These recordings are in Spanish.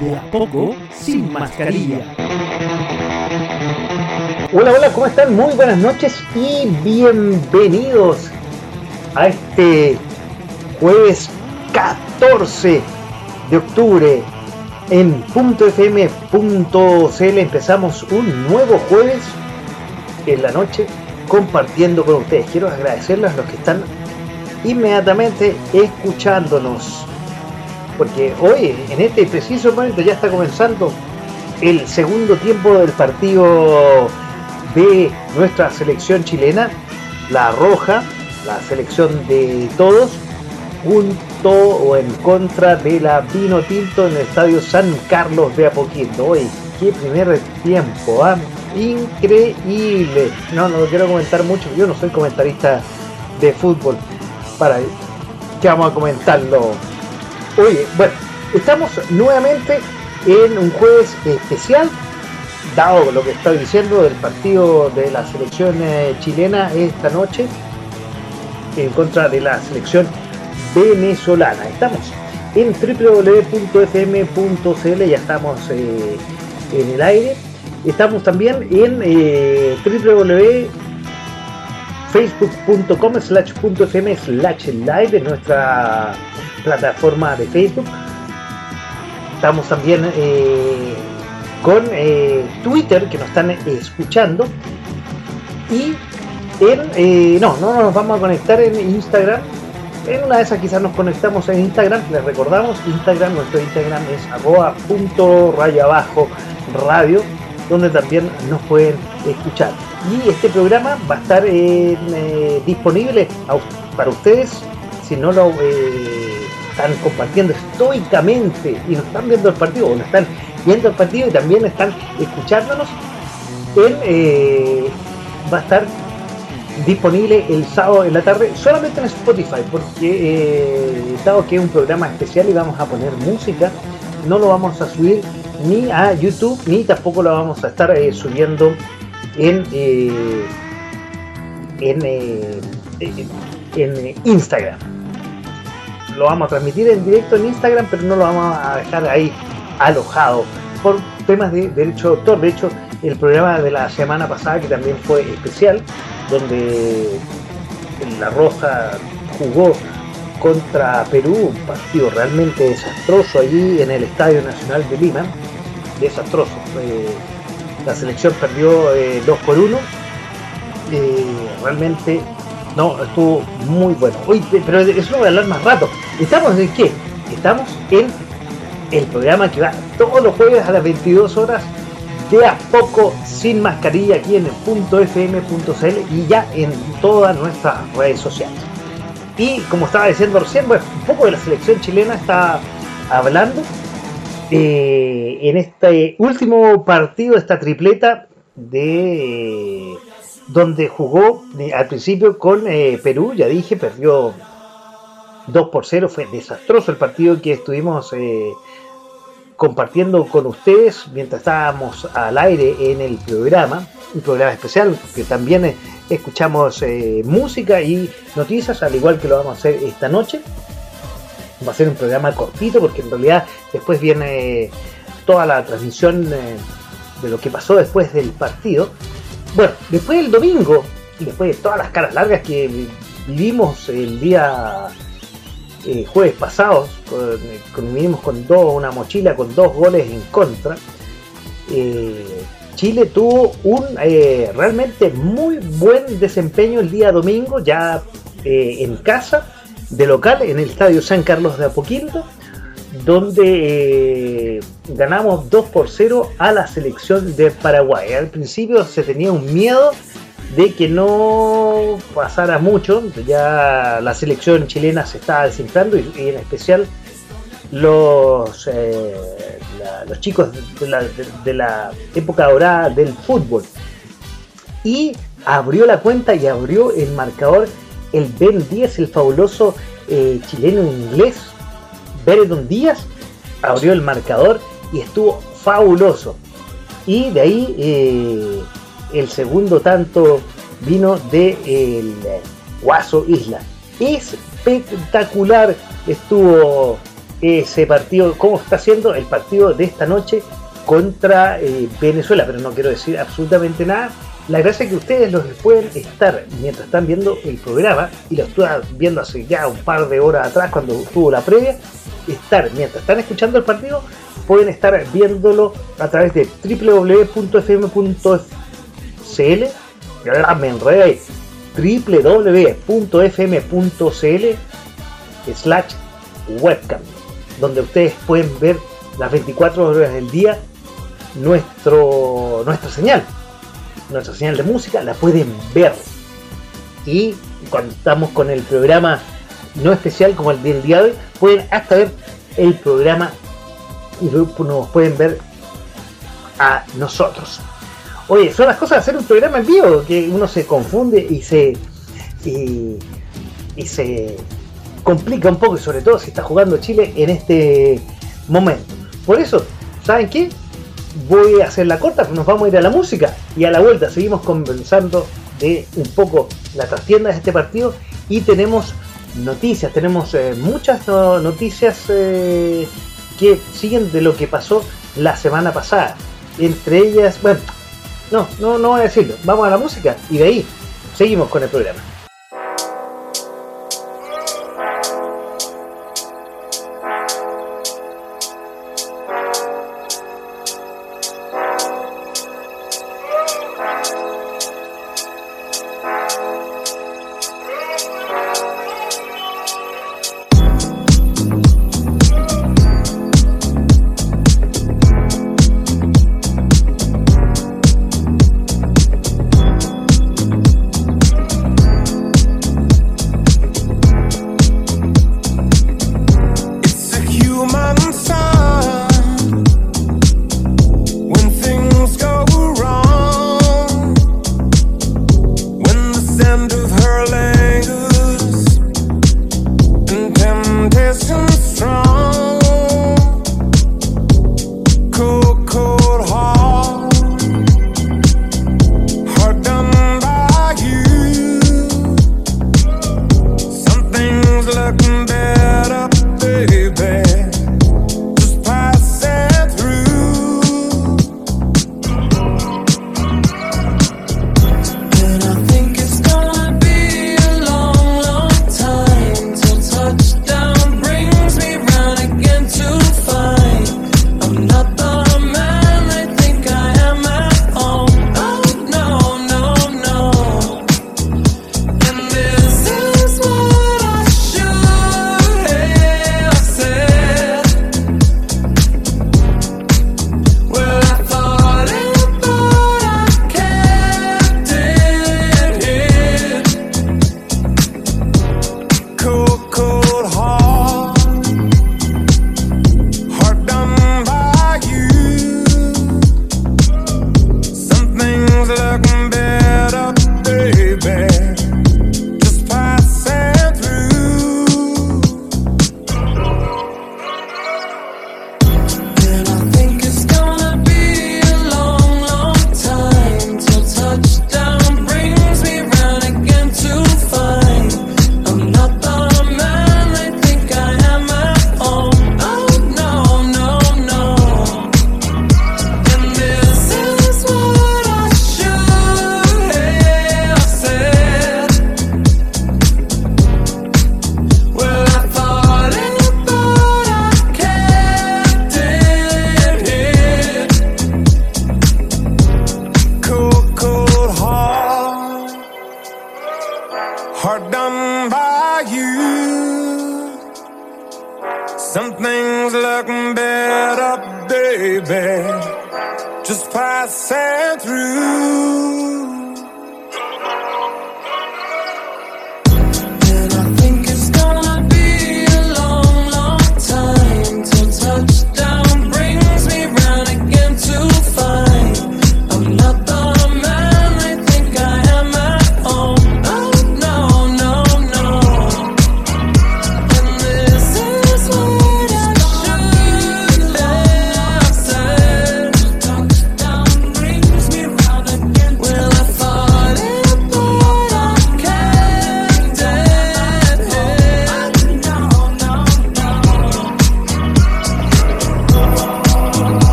De a poco, sin mascarilla. Hola, hola, ¿cómo están? Muy buenas noches y bienvenidos a este jueves 14 de octubre en .fm.cl empezamos un nuevo jueves en la noche compartiendo con ustedes. Quiero agradecerles a los que están inmediatamente escuchándonos. Porque hoy, en este preciso momento, ya está comenzando el segundo tiempo del partido de nuestra selección chilena, la roja, la selección de todos, junto o en contra de la Vino Tinto en el estadio San Carlos de Apoquindo. Hoy, qué primer tiempo, ¿ah? increíble. No, no lo quiero comentar mucho, yo no soy comentarista de fútbol. Para que vamos a comentarlo. Oye, bueno, estamos nuevamente en un jueves especial, dado lo que estoy diciendo del partido de la selección eh, chilena esta noche en contra de la selección venezolana. Estamos en www.fm.cl, ya estamos eh, en el aire Estamos también en eh, www.facebook.com slash.fm slash live en nuestra plataforma de Facebook. Estamos también eh, con eh, Twitter que nos están escuchando. Y en, eh, no, no nos vamos a conectar en Instagram. En una de esas quizás nos conectamos en Instagram. Les recordamos, Instagram, nuestro Instagram es abajo radio donde también nos pueden escuchar. Y este programa va a estar eh, disponible para ustedes si no lo eh, están compartiendo estoicamente y nos están viendo el partido o no están viendo el partido y también están escuchándonos. Eh, va a estar disponible el sábado en la tarde solamente en Spotify porque dado que es un programa especial y vamos a poner música no lo vamos a subir ni a YouTube, ni tampoco lo vamos a estar subiendo en, eh, en, eh, en Instagram. Lo vamos a transmitir en directo en Instagram, pero no lo vamos a dejar ahí alojado por temas de derecho de autor. De hecho, el programa de la semana pasada, que también fue especial, donde La Roja jugó contra Perú, un partido realmente desastroso allí en el Estadio Nacional de Lima, desastroso. Eh, la selección perdió 2 eh, por 1. Eh, realmente no, estuvo muy bueno. Hoy, pero eso lo voy a hablar más rato. ¿Estamos en qué? Estamos en el programa que va todos los jueves a las 22 horas de a poco sin mascarilla aquí en el punto fm.cl y ya en todas nuestras redes sociales. Y como estaba diciendo recién, bueno, un poco de la selección chilena está hablando eh, en este último partido, esta tripleta de donde jugó eh, al principio con eh, Perú, ya dije, perdió 2 por 0, fue desastroso el partido que estuvimos compartiendo con ustedes mientras estábamos al aire en el programa, un programa especial que también escuchamos música y noticias, al igual que lo vamos a hacer esta noche va a ser un programa cortito porque en realidad después viene toda la transmisión eh, de lo que pasó después del partido. Bueno, después del domingo, y después de todas las caras largas que vivimos el día eh, jueves pasado, con, vivimos con dos, una mochila con dos goles en contra, eh, Chile tuvo un realmente muy buen desempeño el día domingo, ya en casa de local en el estadio San Carlos de Apoquindo, donde eh, ganamos 2 por 0 a la selección de Paraguay. Al principio se tenía un miedo de que no pasara mucho, ya la selección chilena se estaba desinflando y, en especial los, los chicos de la, época dorada del fútbol. Y abrió la cuenta y abrió el marcador el Ben Díaz, el fabuloso chileno inglés, Beredon Díaz, abrió el marcador y estuvo fabuloso. Y de ahí eh, el segundo tanto vino de el Guaso Isla. Espectacular estuvo ese partido, cómo está siendo el partido de esta noche contra eh, Venezuela, pero no quiero decir absolutamente nada. La gracia es que ustedes los pueden estar mientras están viendo el programa, y lo estuve viendo hace ya un par de horas atrás cuando estuvo la previa, estar mientras están escuchando el partido, pueden estar viéndolo a través de www.fm.cl. Me enredé www.fm.cl slash webcam, donde ustedes pueden ver las 24 horas del día nuestro, nuestra señal. Nuestra señal de música la pueden ver. Y cuando estamos con el programa no especial como el del día de hoy, pueden hasta ver el programa y nos pueden ver a nosotros. Oye, son las cosas de hacer un programa en vivo, que uno se confunde y se y, se complica un poco, y sobre todo si está jugando Chile en este momento. Por eso, ¿saben qué? Voy a hacer la corta, nos vamos a ir a la música y a la vuelta seguimos conversando de un poco la trastienda de este partido y tenemos noticias, tenemos eh, muchas noticias eh, que siguen de lo que pasó la semana pasada. Entre ellas, bueno, no, no, no voy a decirlo, vamos a la música y de ahí seguimos con el programa.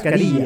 Mascarilla.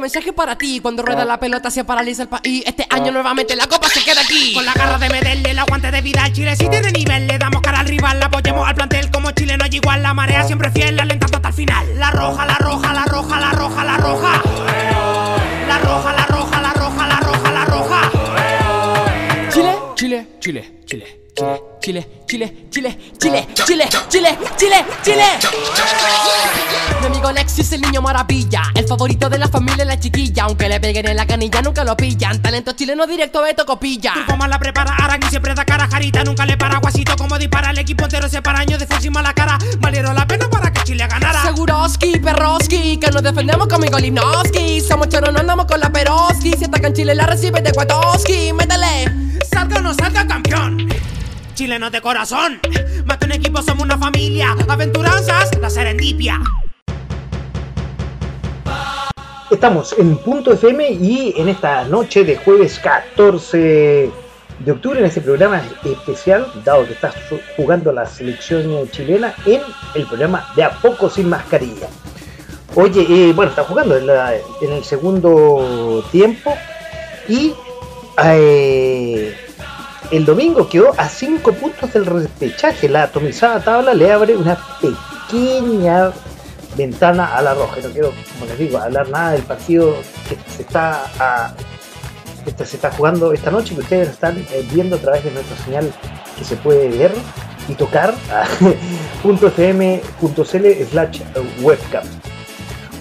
Este mensaje para ti, cuando rueda la pelota se paraliza el país. Este año nuevamente la copa se queda aquí. Con la garra de Medellín, el aguante de Vidal Chile sí tiene nivel, le damos cara al rival Apoyemos al plantel. Como Chile no hay igual La marea siempre fiel, alentando hasta el final. La roja, la roja, la roja, la roja, la roja. La roja, la roja, la roja, la roja, la roja. Chile, Chile, Chile, Chile, Chile, Chile, Chile, Chile, Chile, Chile, Chile, Mi amigo Alexis, el niño maravilla, el favorito de la familia, la chiquilla. Aunque le peguen en la canilla, nunca lo pillan. Talento chileno directo, Beto Copilla. Turco más la prepara, Aragui siempre da cara Jarita nunca le para, Guasito como dispara El equipo entero se para, años de y mala cara Valieron la pena para que Chile ganara Seguroski, Perroski, que nos defendemos con mi Golimnoski. Somos choros, no andamos con la Peroski. Si atacan Chile, la recibe de Cuatoski. Métele. Salga o no salga campeón Chilenos de corazón. Más que un equipo somos una familia. Aventuranzas, la serendipia. Estamos en Punto FM y en esta noche de jueves 14 de octubre, en este programa especial, dado que está jugando la selección chilena en el programa De a poco sin mascarilla. Oye, eh, bueno, está jugando en el segundo tiempo y eh, el domingo quedó a 5 puntos del repechaje. La atomizada tabla le abre una pequeña ventana a la roja. No quiero, como les digo, hablar nada del partido que se está, que se está jugando esta noche, que ustedes están eh, viendo a través de nuestra señal que se puede ver y tocar a .fm.cl slash webcam.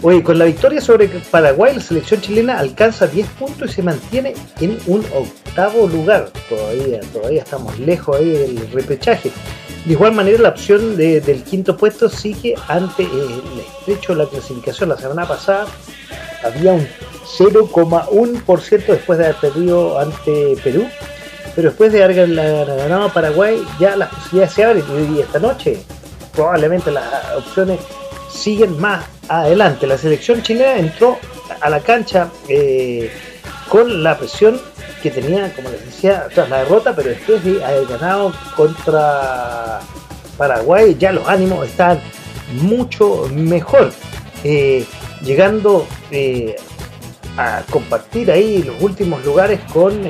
Oye, con la victoria sobre Paraguay, la selección chilena alcanza 10 puntos y se mantiene en un octavo lugar. Todavía, todavía estamos lejos ahí del repechaje. De igual manera, la opción de- del quinto puesto sigue ante el estrecho de la clasificación. La semana pasada había un 0,1% después de haber perdido ante Perú. Pero después de haber gan- ganado Paraguay, ya las posibilidades se abren. Y esta noche, probablemente las opciones siguen más adelante. La selección chilena entró a la cancha eh, con la presión que tenía, como les decía, tras la derrota, pero después de haber ganado contra Paraguay, ya los ánimos están mucho mejor. Eh, llegando eh, a compartir ahí los últimos lugares con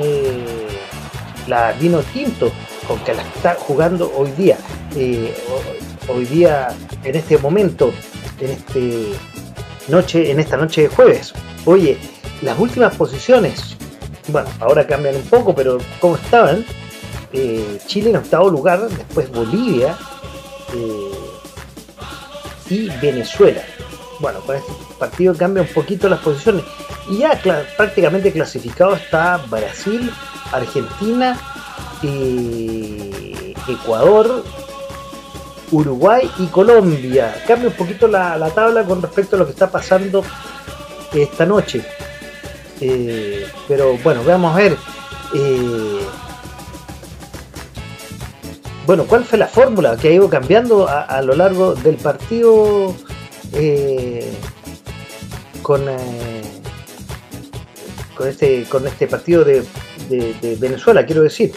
la Vino Tinto, con que la está jugando hoy día. Ho- hoy día, en este momento, en este noche, en esta noche de jueves. Oye, las últimas posiciones, bueno, ahora cambian un poco, pero como estaban, eh, Chile en octavo lugar, después Bolivia eh, y Venezuela. Bueno, con este partido cambia un poquito las posiciones. Y ya prácticamente clasificado está Brasil, Argentina, eh, Ecuador, Uruguay y Colombia. Cambia un poquito la, la tabla con respecto a lo que está pasando esta noche. Eh, pero bueno, vamos a ver. eh, bueno, ¿cuál fue la fórmula que ha ido cambiando a, lo largo del partido eh, con, con, este, con este partido de Venezuela, quiero decir?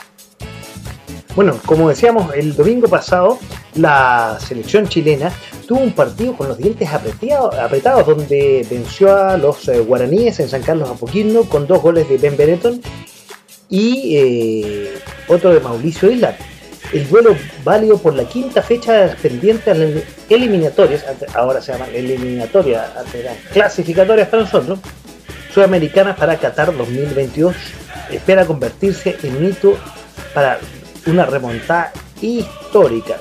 Bueno, como decíamos el domingo pasado, la selección chilena tuvo un partido con los dientes apretados, donde venció a los eh, guaraníes en San Carlos Apoquindo con dos goles de Ben Benetton y eh, otro de Mauricio Isla. El duelo válido por la quinta fecha pendiente a las eliminatorias, ahora se llaman eliminatorias, clasificatorias para nosotros, sudamericanas para Qatar 2022. Espera convertirse en un hito para una remontada histórica.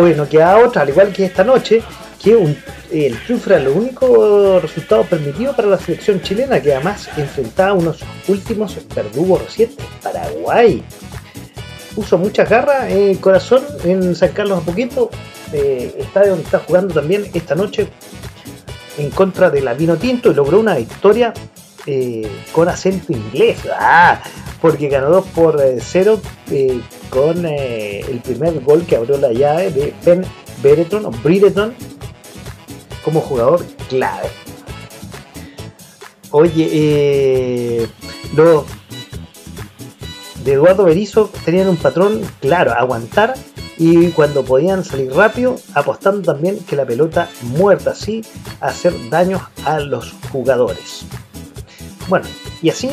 Hoy no queda otra, al igual que esta noche, que el triunfo era el único resultado permitido para la selección chilena, que además enfrentaba a unos últimos verdugos recientes, Paraguay. Puso muchas garras en el corazón en San Carlos Apoquito, eh, estadio donde está jugando también esta noche en contra de la Vino Tinto y logró una victoria eh, con acento inglés. ¡Ah! Porque ganó 2 por 0 con eh, el primer gol que abrió la llave de Ben Brereton o como jugador clave. Oye, eh, los de Eduardo Berizzo tenían un patrón claro, aguantar y cuando podían salir rápido, apostando también que la pelota muerta así hacer daños a los jugadores. Bueno, y así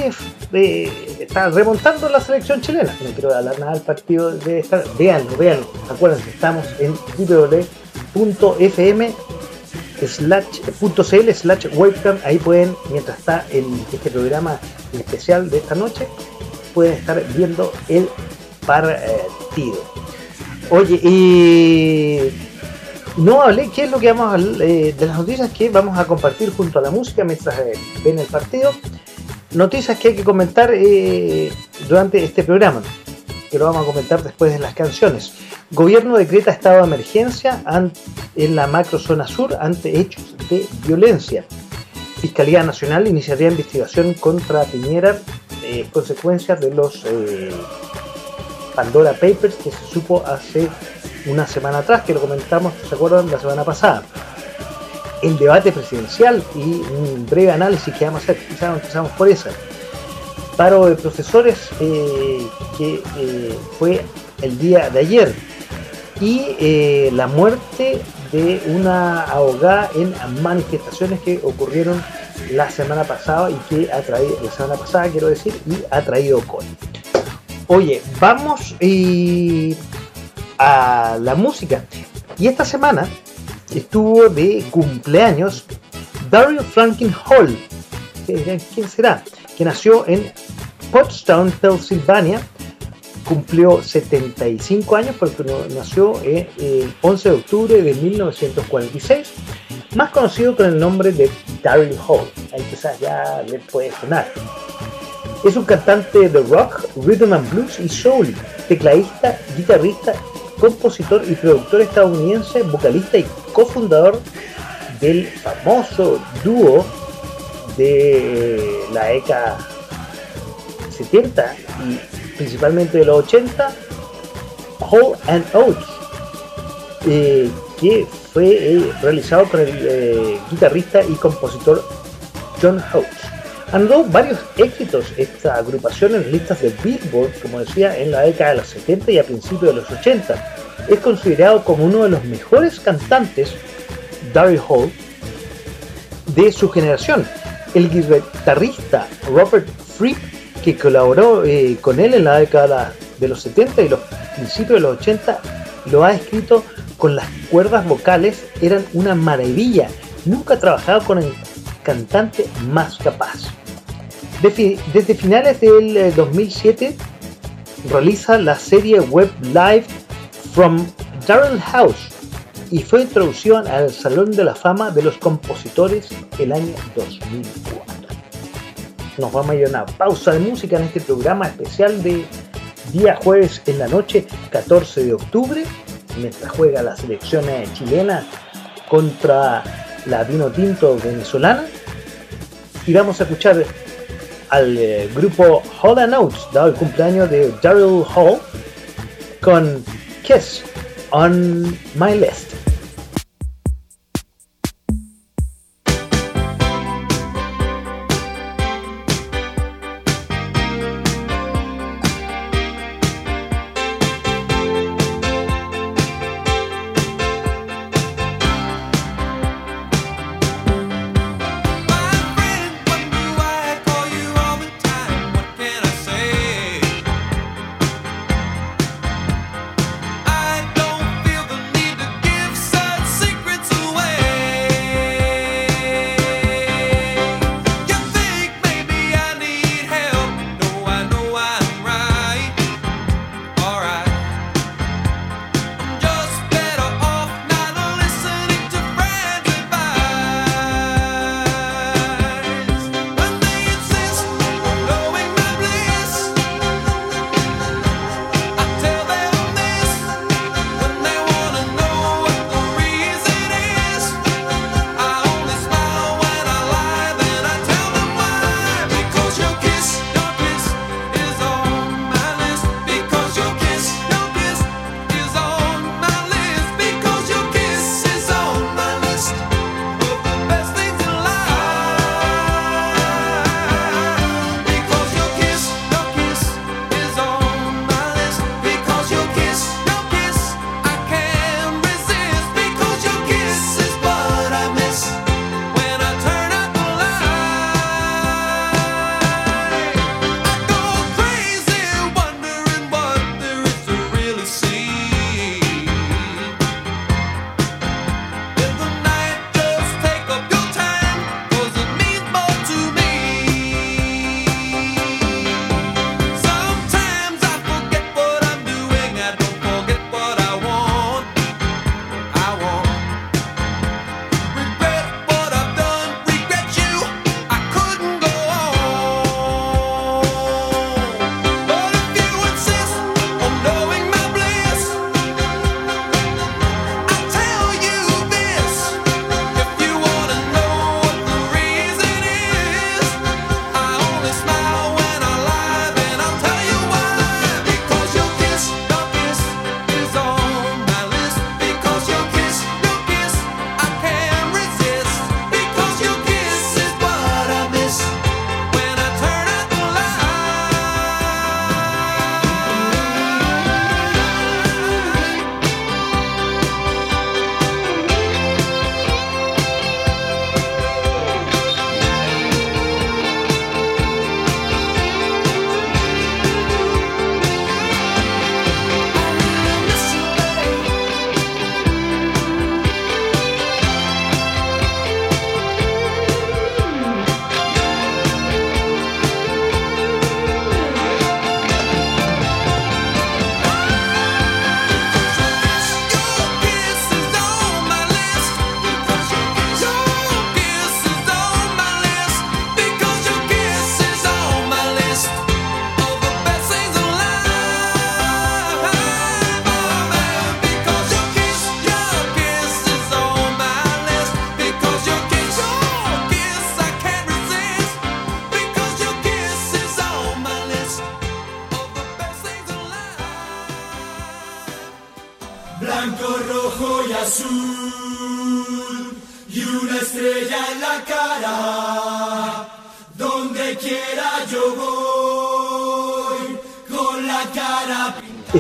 está remontando la selección chilena. No quiero hablar nada del partido de esta. Veanlo, veanlo. Acuérdense, estamos en www.fm slash, punto .cl slash webcam. Ahí pueden, mientras está el, este programa especial de esta noche, pueden estar viendo el partido. Oye, y no hablé, ¿qué es lo que vamos a hablar, eh, de las noticias que vamos a compartir junto a la música mientras eh, ven el partido? Noticias que hay que comentar eh, durante este programa, que lo vamos a comentar después de las canciones. Gobierno decreta estado de emergencia en la macrozona sur ante hechos de violencia. Fiscalía Nacional iniciaría investigación contra Piñera, eh, consecuencias de los eh, Pandora Papers que se supo hace una semana atrás, que lo comentamos, ¿se acuerdan? La semana pasada. El debate presidencial y un breve análisis que vamos a hacer, quizás empezamos por esa. Paro de profesores eh, que eh, fue el día de ayer y eh, la muerte de una abogada en manifestaciones que ocurrieron la semana pasada y que ha traído, la semana pasada quiero decir, y ha traído con. Oye, vamos a la música. Y esta semana, estuvo de cumpleaños Daryl Franklin Hall. ¿Quién será? Que nació en Pottstown, Pennsylvania. Cumplió 75 años porque nació el 11 de octubre de 1946. Más conocido con el nombre de Daryl Hall. Ahí quizás ya le puede sonar. Es un cantante de rock, rhythm and blues y soul, tecladista, guitarrista, compositor y productor estadounidense, vocalista y cofundador del famoso dúo de la década 70 y principalmente de los 80, Hall and Oates, eh, que fue eh, realizado con el eh, guitarrista y compositor John Oates. Andó varios éxitos esta agrupación en listas de Billboard, como decía, en la década de los 70 y a principios de los 80. Es considerado como uno de los mejores cantantes, Daryl Hall, de su generación. El guitarrista Robert Fripp, que colaboró eh, con él en la década de los 70 y los principios de los 80, lo ha escrito con las cuerdas vocales, eran una maravilla. Nunca ha trabajado con el cantante más capaz. Desde finales del 2007 realiza la serie web live From Darrell House y fue introducido al Salón de la Fama de los Compositores el año 2004. Nos vamos a ir a una pausa de música en este programa especial de día jueves en la noche, 14 de octubre, mientras juega la selección chilena contra la Vino Tinto venezolana. Y vamos a escuchar al eh, grupo Hall and Oates, dado el cumpleaños de Daryl Hall, con Kiss on My List.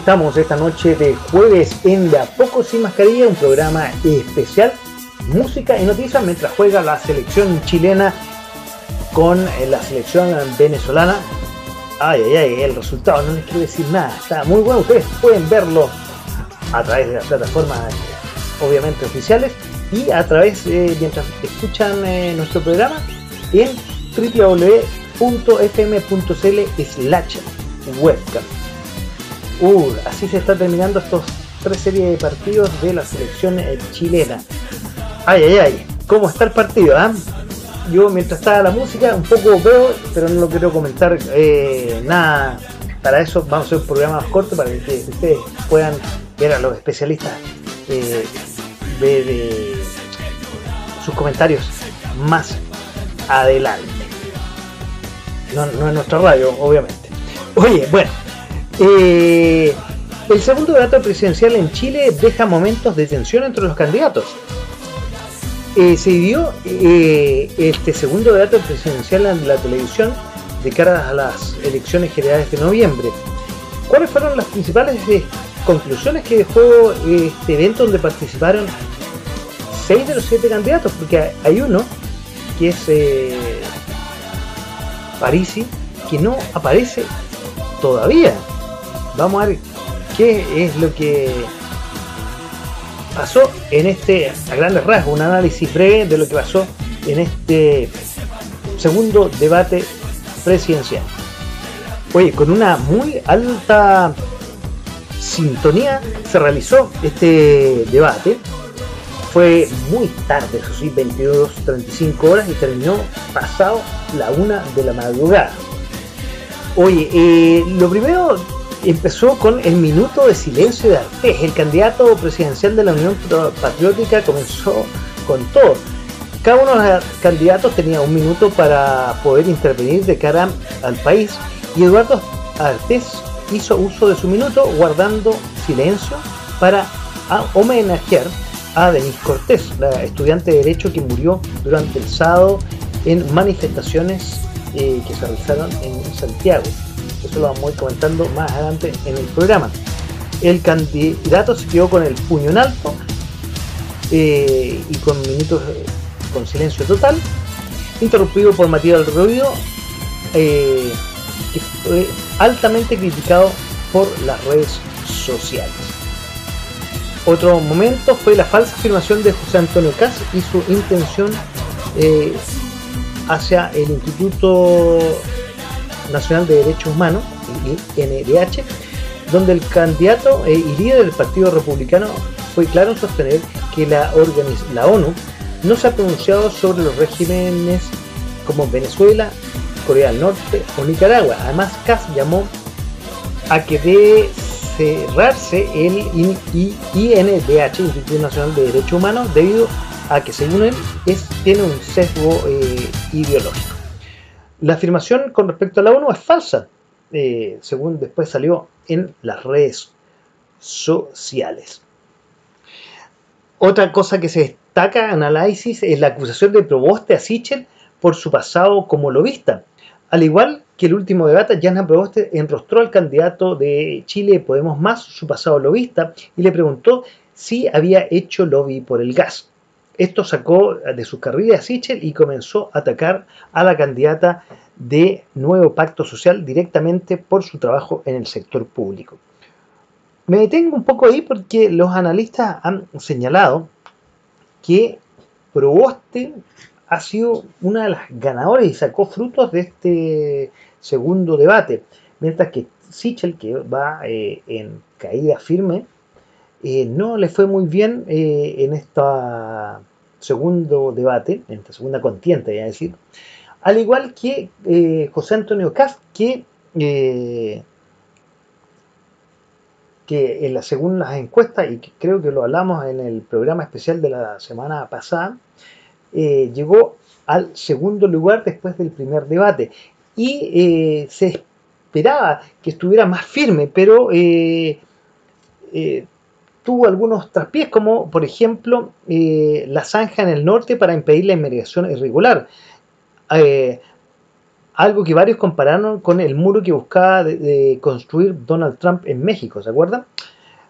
Estamos esta noche de jueves en De a poco sin mascarilla, un programa especial, música y noticias mientras juega la selección chilena con eh, la selección venezolana. Ay, ay, ay, el resultado no les quiero decir nada, está muy bueno, ustedes pueden verlo a través de las plataformas eh, obviamente oficiales y a través, eh, mientras escuchan eh, nuestro programa, en www.fm.cl slash webcam. Uh, así se está terminando estos tres series de partidos de la selección eh, chilena. Ay, ay, ay, ¿cómo está el partido? ah? Yo mientras estaba la música un poco veo, pero no lo quiero comentar eh, nada. Para eso vamos a hacer un programa más corto para que ustedes puedan ver a los especialistas eh, eh, sus comentarios más adelante. No, no en nuestra radio, obviamente. Oye, bueno, eh, el segundo debate presidencial en Chile deja momentos de tensión entre los candidatos. Eh, se dio eh, este segundo debate presidencial en la televisión de cara a las elecciones generales de noviembre. ¿Cuáles fueron las principales conclusiones que dejó este evento donde participaron seis de los siete candidatos? Porque hay uno que es eh, Parisi, que no aparece todavía. Vamos a ver qué es lo que pasó en este, a grandes rasgos, un análisis breve de lo que pasó en este segundo debate presidencial. Oye, con una muy alta sintonía se realizó este debate. Fue muy tarde, eso sí, 22.35 horas y terminó pasado la una de la madrugada. Oye, eh, lo primero empezó con el minuto de silencio de Artés. El candidato presidencial de la Unión Patriótica comenzó con todo. Cada uno de los candidatos tenía un minuto para poder intervenir de cara al país y Eduardo Artés hizo uso de su minuto guardando silencio para homenajear a Denise Cortés, la estudiante de Derecho que murió durante el sábado en manifestaciones eh, que se realizaron en Santiago. Lo vamos a ir comentando más adelante en el programa. El candidato se quedó con el puño en alto eh, y con minutos eh, con silencio total, interrumpido por Matías Ruido, eh, fue altamente criticado por las redes sociales. Otro momento fue la falsa afirmación de José Antonio Cas y su intención hacia el Instituto Nacional de Derechos Humanos, INDH, donde el candidato eh, y líder del Partido Republicano fue claro en sostener que la, la ONU no se ha pronunciado sobre los regímenes como Venezuela, Corea del Norte o Nicaragua. Además, Kass llamó a que debe cerrarse el INDH, Instituto Nacional de Derechos Humanos, debido a que según él es, tiene un sesgo eh, ideológico. La afirmación con respecto a la ONU es falsa, eh, según después salió en las redes sociales. Otra cosa que se destaca en análisis es la acusación de Proboste a Sichel por su pasado como lobista. Al igual que el último debate, Jana Proboste enrostró al candidato de Chile Podemos Más su pasado lobista y le preguntó si había hecho lobby por el gas. Esto sacó de su carrera a Sichel y comenzó a atacar a la candidata de Nuevo Pacto Social directamente por su trabajo en el sector público. Me detengo un poco ahí porque los analistas han señalado que Proboste ha sido una de las ganadoras y sacó frutos de este segundo debate, mientras que Sichel, que va eh, en caída firme, eh, no le fue muy bien eh, en este segundo debate, en esta segunda contienda, voy a decir, al igual que eh, José Antonio Cast, que, que en la, según las encuestas, y creo que lo hablamos en el programa especial de la semana pasada, llegó al segundo lugar después del primer debate. Y se esperaba que estuviera más firme, pero tuvo algunos traspiés, como por ejemplo eh, la zanja en el norte para impedir la inmigración irregular. Eh, algo que varios compararon con el muro que buscaba de, construir Donald Trump en México, ¿se acuerdan?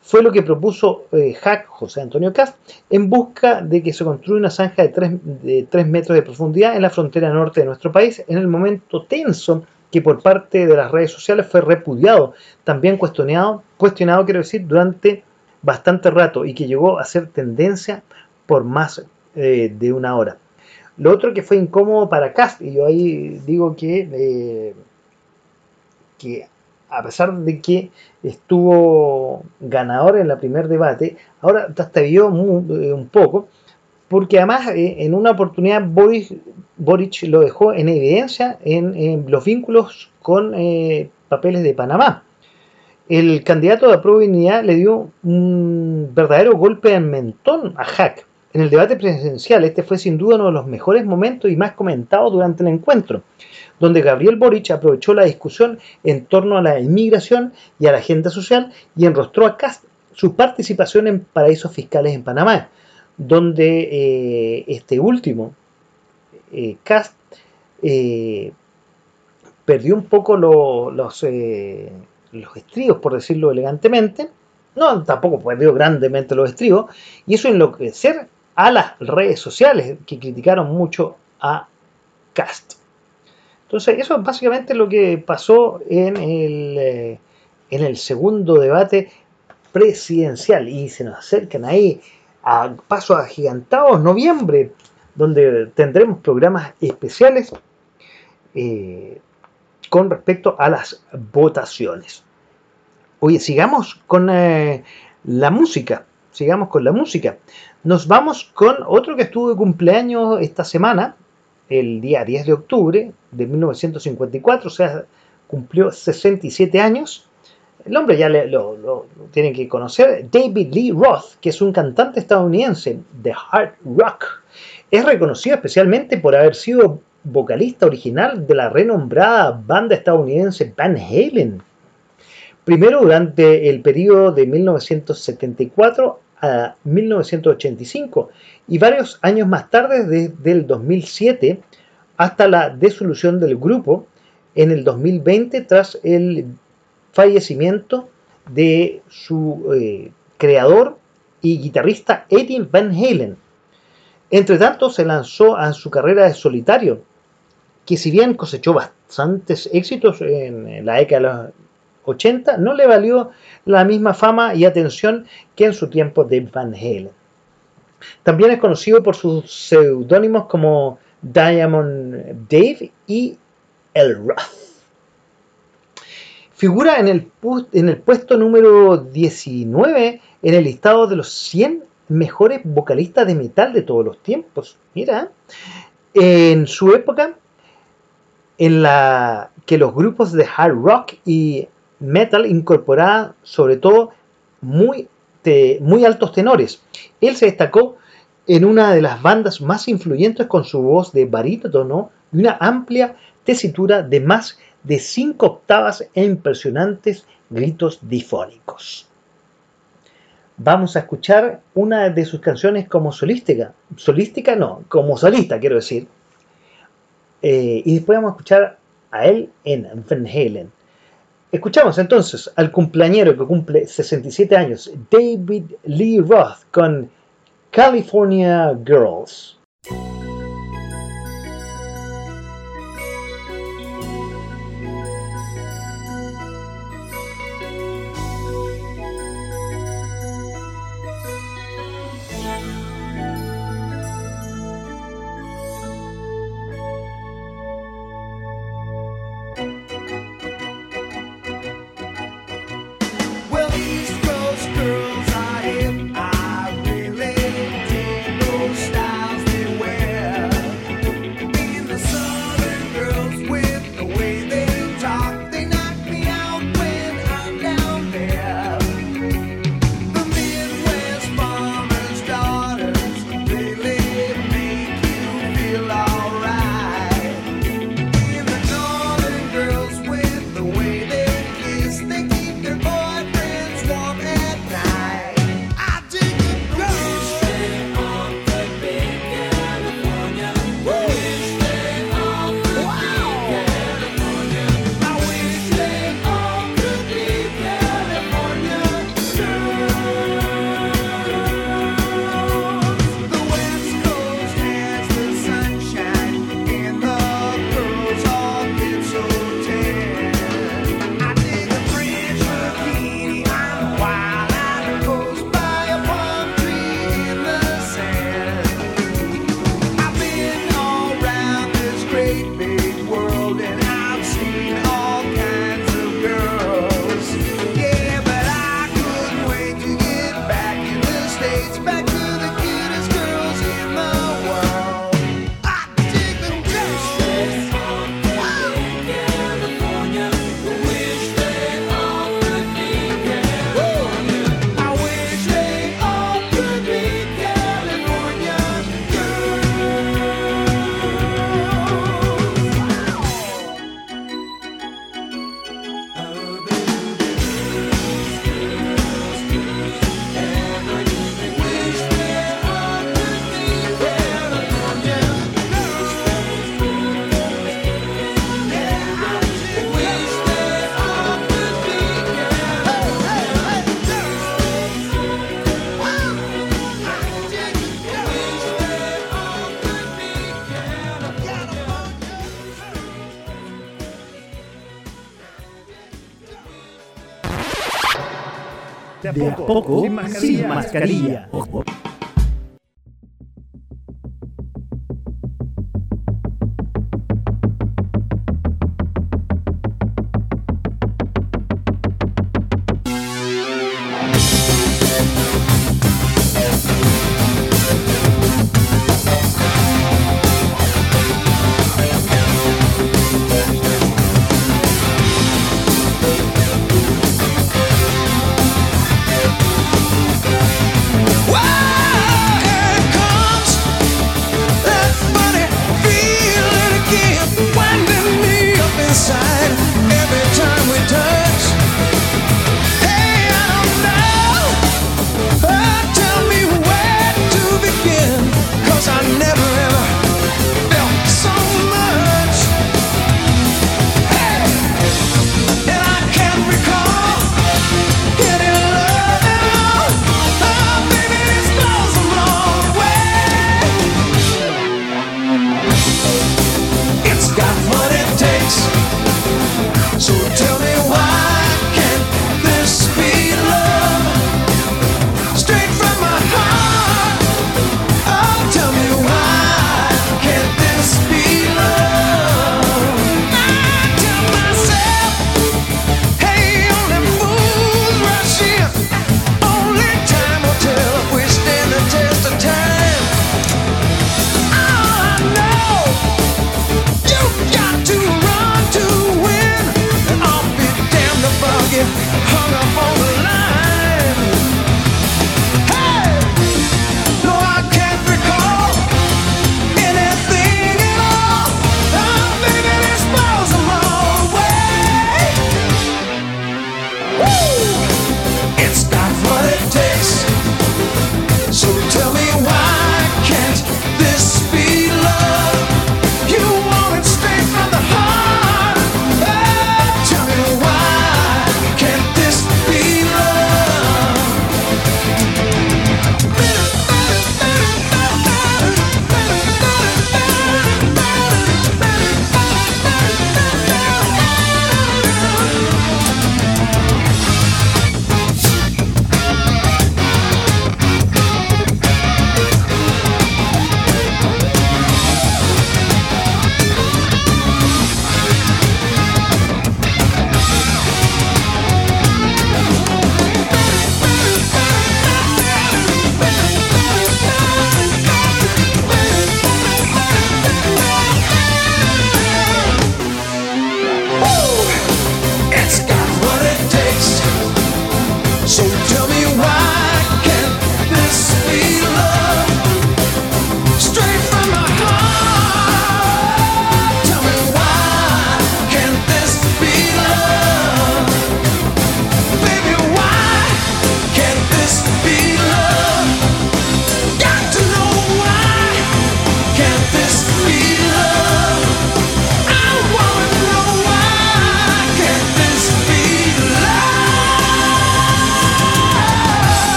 Fue lo que propuso eh, Hack, José Antonio Cast, en busca de que se construya una zanja de 3, de 3 metros de profundidad en la frontera norte de nuestro país, en el momento tenso que por parte de las redes sociales fue repudiado, también cuestionado, cuestionado quiero decir, durante bastante rato y que llegó a ser tendencia por más eh, de una hora. Lo otro que fue incómodo para Cast, y yo ahí digo que, eh, que a pesar de que estuvo ganador en el primer debate, ahora trastabió mu- eh, un poco, porque además en una oportunidad Boris, Boric lo dejó en evidencia en, los vínculos con papeles de Panamá. El candidato de Dignidad le dio un verdadero golpe en mentón a Hack. En el debate presidencial, este fue sin duda uno de los mejores momentos y más comentados durante el encuentro, donde Gabriel Boric aprovechó la discusión en torno a la inmigración y a la agenda social y enrostró a Cast su participación en paraísos fiscales en Panamá, donde eh, este último, eh, Cast, eh, perdió un poco lo- los, los estribos, por decirlo elegantemente. No, tampoco perdió grandemente los estribos. Y eso enloquecer a las redes sociales que criticaron mucho a Cast. Entonces, eso es básicamente lo que pasó en el, eh, en el segundo debate presidencial. Y se nos acercan ahí a pasos agigantados noviembre, donde tendremos programas especiales eh, con respecto a las votaciones. Oye, sigamos con eh, la música. Sigamos con la música. Nos vamos con otro que estuvo de cumpleaños esta semana, el día 10 de octubre de 1954, o sea, cumplió 67 años. El hombre ya le- lo, lo- lo tienen que conocer, David Lee Roth, que es un cantante estadounidense de hard rock. Es reconocido especialmente por haber sido vocalista original de la renombrada banda estadounidense Van Halen. Primero durante el periodo de 1974 a 1985 y varios años más tarde, desde el 2007 hasta la disolución del grupo en el 2020 tras el fallecimiento de su eh, creador y guitarrista Eddie Van Halen. Entre tanto, se lanzó a su carrera de solitario, que si bien cosechó bastantes éxitos en la década de los 80, no le valió la misma fama y atención que en su tiempo de Van Halen. También es conocido por sus seudónimos como Diamond Dave y El Roth. Figura en el, en el puesto número 19 en el listado de los 100 mejores vocalistas de metal de todos los tiempos. Mira, en su época, en la que los grupos de hard rock y metal incorporaban sobre todo muy, muy altos tenores. Él se destacó en una de las bandas más influyentes con su voz de barítono y una amplia tesitura de más de 5 octavas e impresionantes gritos difónicos. Vamos a escuchar una de sus canciones como solística. Solística no, como solista quiero decir. Eh, y después vamos a escuchar a él en Van Halen. Escuchamos entonces al cumpleañero que cumple 67 años, David Lee Roth, con California Girls. De a poco, sin mascarilla.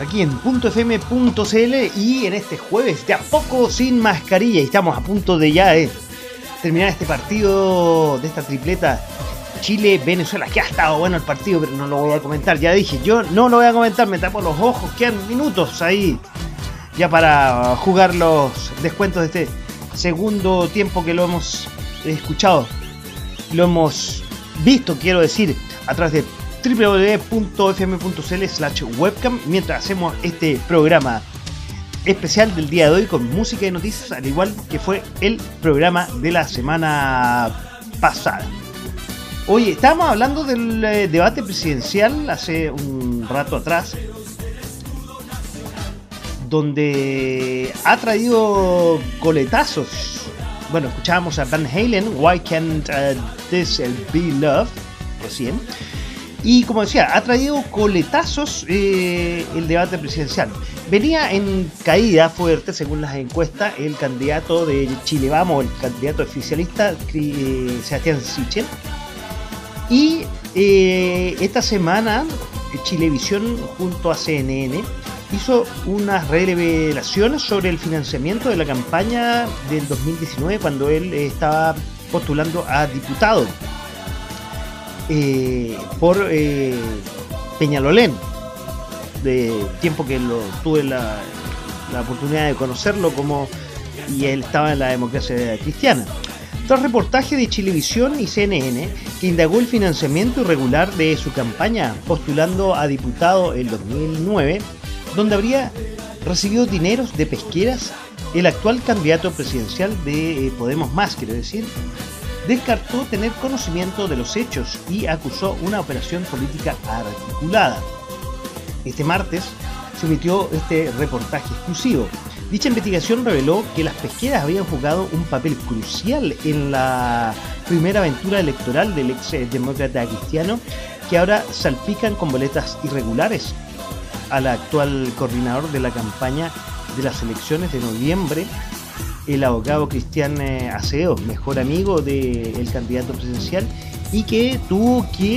Aquí en .fm.cl y en este jueves de a poco sin mascarilla y estamos a punto de ya eh, terminar este partido de esta tripleta Chile-Venezuela, que ha estado bueno el partido, pero no lo voy a comentar, ya dije, yo no lo voy a comentar, me tapo los ojos, quedan minutos ahí ya para jugar los descuentos de este segundo tiempo que lo hemos escuchado, lo hemos visto, quiero decir, a través de www.fm.cl slash webcam mientras hacemos este programa especial del día de hoy con música y noticias, al igual que fue el programa de la semana pasada. Oye, estábamos hablando del eh, debate presidencial hace un rato atrás, donde ha traído coletazos. Bueno, escuchábamos a Van Halen, Why Can't uh, This Be Love, recién. Y como decía, ha traído coletazos eh, el debate presidencial. Venía en caída fuerte, según las encuestas, el candidato de Chile Vamos, el candidato oficialista eh, Sebastián Sichel. Y eh, esta semana, Chilevisión junto a CNN hizo unas revelaciones sobre el financiamiento de la campaña del 2019 cuando él estaba postulando a diputado eh, por eh, Peñalolén, de tiempo que lo tuve la, la oportunidad de conocerlo como y él estaba en la democracia cristiana. Tras reportaje de Chilevisión y CNN que indagó el financiamiento irregular de su campaña postulando a diputado en 2009, donde habría recibido dineros de pesqueras, el actual candidato presidencial de eh, Podemos Más, quiero decir, descartó tener conocimiento de los hechos y acusó una operación política articulada. Este martes se emitió este reportaje exclusivo. Dicha investigación reveló que las pesqueras habían jugado un papel crucial en la primera aventura electoral del ex demócrata cristiano, que ahora salpican con boletas irregulares al actual coordinador de la campaña de las elecciones de noviembre, el abogado Cristian eh, Acedo, mejor amigo del candidato presidencial, y que tuvo que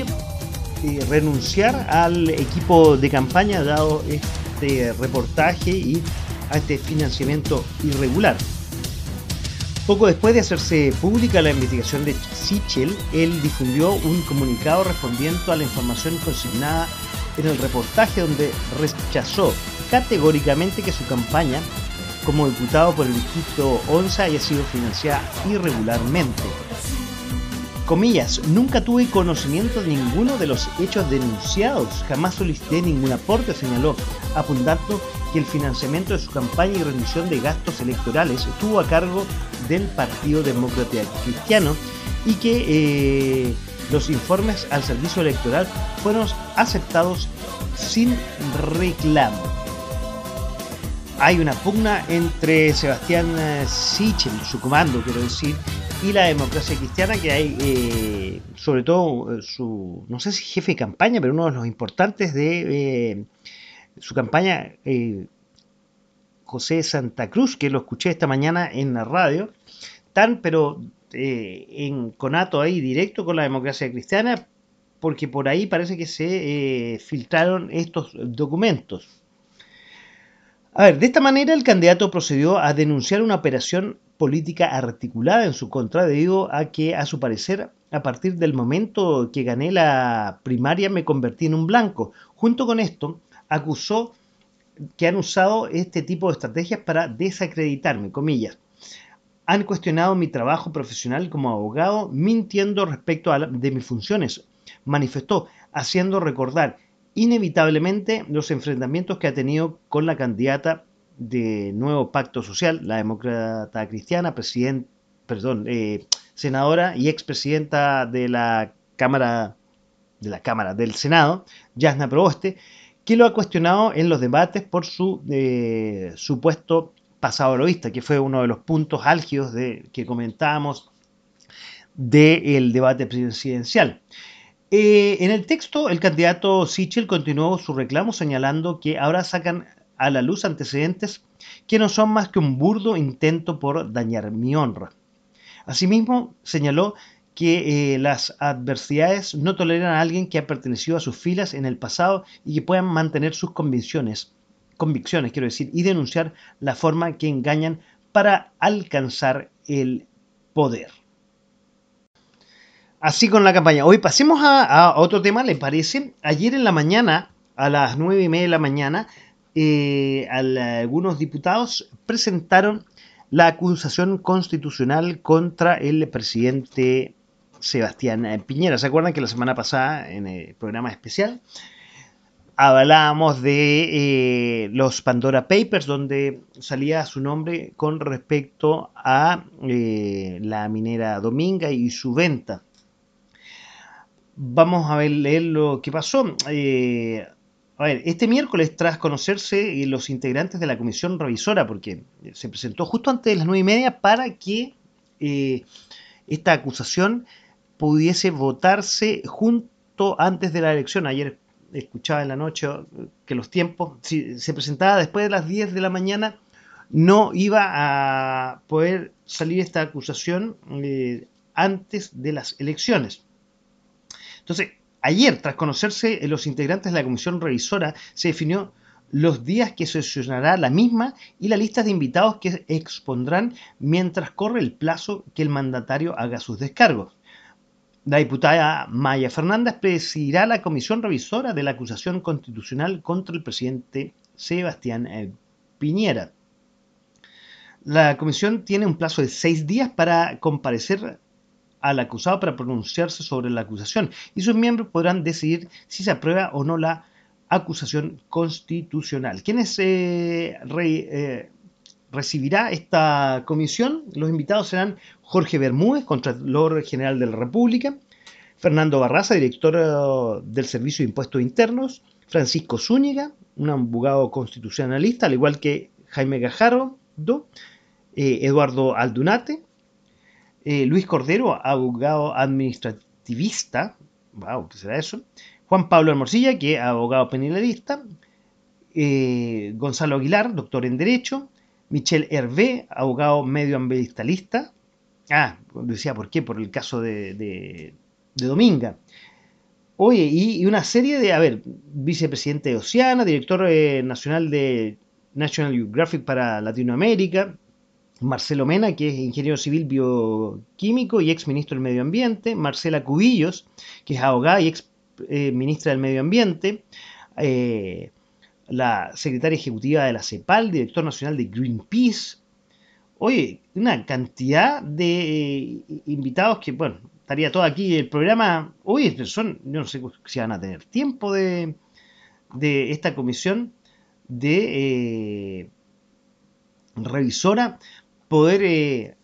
eh, renunciar al equipo de campaña dado este reportaje y a este financiamiento irregular. Poco después de hacerse pública la investigación de Sichel, él difundió un comunicado respondiendo a la información consignada en el reportaje donde rechazó categóricamente que su campaña como diputado por el distrito 11 haya sido financiada irregularmente. Comillas, nunca tuve conocimiento de ninguno de los hechos denunciados, jamás solicité ningún aporte, señaló, apuntando que el financiamiento de su campaña y rendición de gastos electorales estuvo a cargo del Partido Demócrata Cristiano y que eh, los informes al servicio electoral fueron aceptados sin reclamo. Hay una pugna entre Sebastián eh, Sichel, su comando, quiero decir, y la democracia cristiana, que hay, eh, sobre todo, eh, su, no sé si jefe de campaña, pero uno de los importantes de eh, su campaña, José Santa Cruz, que lo escuché esta mañana en la radio, tan pero en conato ahí directo con la democracia cristiana, porque por ahí parece que se filtraron estos documentos. A ver, de esta manera el candidato procedió a denunciar una operación política articulada en su contra debido a que, a su parecer, a partir del momento que gané la primaria me convertí en un blanco. Junto con esto, acusó que han usado este tipo de estrategias para desacreditarme, comillas. Han cuestionado mi trabajo profesional como abogado mintiendo respecto a la- de mis funciones, manifestó, haciendo recordar inevitablemente los enfrentamientos que ha tenido con la candidata de Nuevo Pacto Social, la demócrata cristiana, perdón, eh, senadora y expresidenta de la Cámara de la Cámara del Senado, Yasna Proboste, que lo ha cuestionado en los debates por su eh, supuesto pasado heroísta, que fue uno de los puntos álgidos que comentábamos del debate presidencial. Eh, en el texto, el candidato Sichel continuó su reclamo señalando que ahora sacan a la luz antecedentes que no son más que un burdo intento por dañar mi honra. Asimismo, señaló que eh, las adversidades no toleran a alguien que ha pertenecido a sus filas en el pasado y que puedan mantener sus convicciones, convicciones, quiero decir, y denunciar la forma que engañan para alcanzar el poder. Así con la campaña. Hoy pasemos a, otro tema, ¿le parece? Ayer en la mañana, a las nueve y media de la mañana, eh, al- algunos diputados presentaron la acusación constitucional contra el presidente Sebastián eh, Piñera. ¿Se acuerdan que la semana pasada, en el programa especial, hablábamos de eh, los Pandora Papers, donde salía su nombre con respecto a eh, la minera Dominga y su venta? Vamos a ver, leer lo que pasó. Eh, a ver, este miércoles, tras conocerse eh, los integrantes de la comisión revisora, porque se presentó justo antes de las nueve y media para que eh, esta acusación pudiese votarse junto antes de la elección. Ayer escuchaba en la noche que los tiempos, si se presentaba después de las 10 de la mañana, no iba a poder salir esta acusación eh, antes de las elecciones. Entonces, ayer, tras conocerse los integrantes de la comisión revisora, se definió los días que sesionará la misma y la lista de invitados que expondrán mientras corre el plazo que el mandatario haga sus descargos. La diputada Maya Fernández presidirá la comisión revisora de la acusación constitucional contra el presidente Sebastián eh, Piñera. La comisión tiene un plazo de seis días para comparecer al acusado para pronunciarse sobre la acusación y sus miembros podrán decidir si se aprueba o no la acusación constitucional. ¿Quiénes eh, re- eh, recibirá esta comisión? Los invitados serán Jorge Bermúdez, Contralor General de la República, Fernando Barraza, director eh, del Servicio de Impuestos Internos, Francisco Zúñiga, un abogado constitucionalista, al igual que Jaime Gajardo, eh, Eduardo Aldunate, eh, Luis Cordero, abogado administrativista, wow, ¿qué será eso? Juan Pablo Almorcilla, que es abogado penalista, eh, Gonzalo Aguilar, doctor en Derecho, Michel Hervé, abogado medioambientalista. Ah, decía, ¿por qué? Por el caso de, de- Dominga. Oye, y, y una serie de, a ver, vicepresidente de Oceana, director eh, nacional de National Geographic para Latinoamérica, Marcelo Mena, que es ingeniero civil bioquímico y ex ministro del Medio Ambiente, Marcela Cubillos, que es abogada y ex eh, ministra del Medio Ambiente, eh, la secretaria ejecutiva de la CEPAL, director nacional de Greenpeace. Oye, una cantidad de eh, invitados que, bueno, estaría todo aquí. El programa, oye, son, yo no sé si van a tener tiempo de, de esta comisión de revisora poder eh,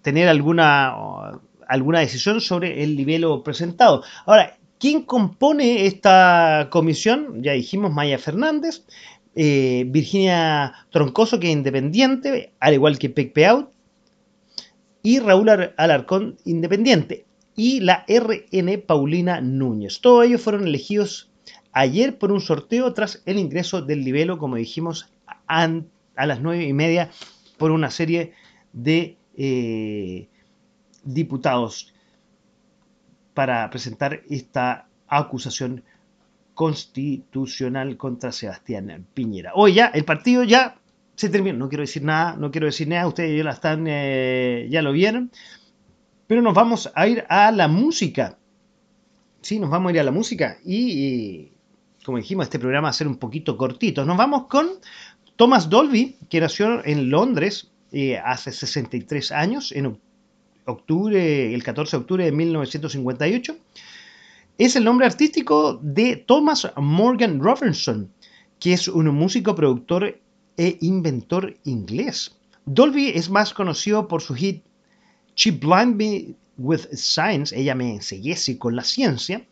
tener alguna, alguna decisión sobre el nivel presentado. Ahora, ¿quién compone esta comisión? Ya dijimos Maya Fernández, eh, Virginia Troncoso, que es independiente, al igual que Peck Peaut, y Raúl Ar- Alarcón, independiente, y la RN Paulina Núñez. Todos ellos fueron elegidos ayer por un sorteo tras el ingreso del libelo, como dijimos, a las nueve y media por una serie de eh, diputados para presentar esta acusación constitucional contra Sebastián Piñera. Hoy ya, el partido ya se terminó. No quiero decir nada, no quiero decir nada, ustedes ya la están, eh, ya lo vieron. Pero nos vamos a ir a la música. Sí, nos vamos a ir a la música y, y, como dijimos, este programa va a ser un poquito cortito. Nos vamos con Thomas Dolby, que nació en Londres eh, hace 63 años, en oc- octubre, el 14 de octubre de 1958. Es el nombre artístico de Thomas Morgan Robertson, que es un músico, productor e inventor inglés. Dolby es más conocido por su hit She Blind Me with Science, ella me enseguece con la ciencia.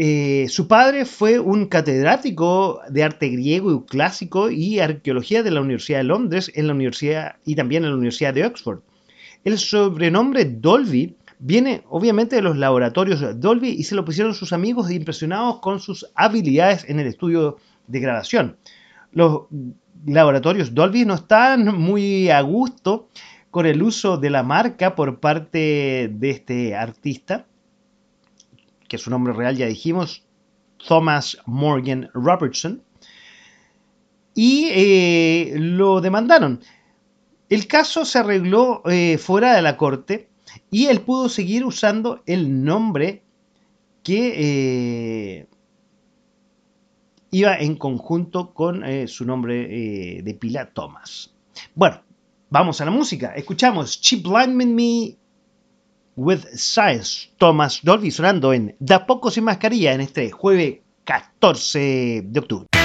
Eh, su padre fue un catedrático de arte griego y clásico y arqueología de la Universidad de Londres en la universidad, y también en la Universidad de Oxford. El sobrenombre Dolby viene obviamente de los laboratorios Dolby y se lo pusieron sus amigos impresionados con sus habilidades en el estudio de grabación. Los laboratorios Dolby no están muy a gusto con el uso de la marca por parte de este artista, que su nombre real ya dijimos, Thomas Morgan Robertson, y eh, lo demandaron. El caso se arregló eh, fuera de la corte y él pudo seguir usando el nombre que eh, iba en conjunto con su nombre de pila Thomas. Bueno, vamos a la música. Escuchamos Cheap Blind Me with Science, Thomas Dolby sonando en Da Poco Sin Mascarilla en este jueves 14 de octubre.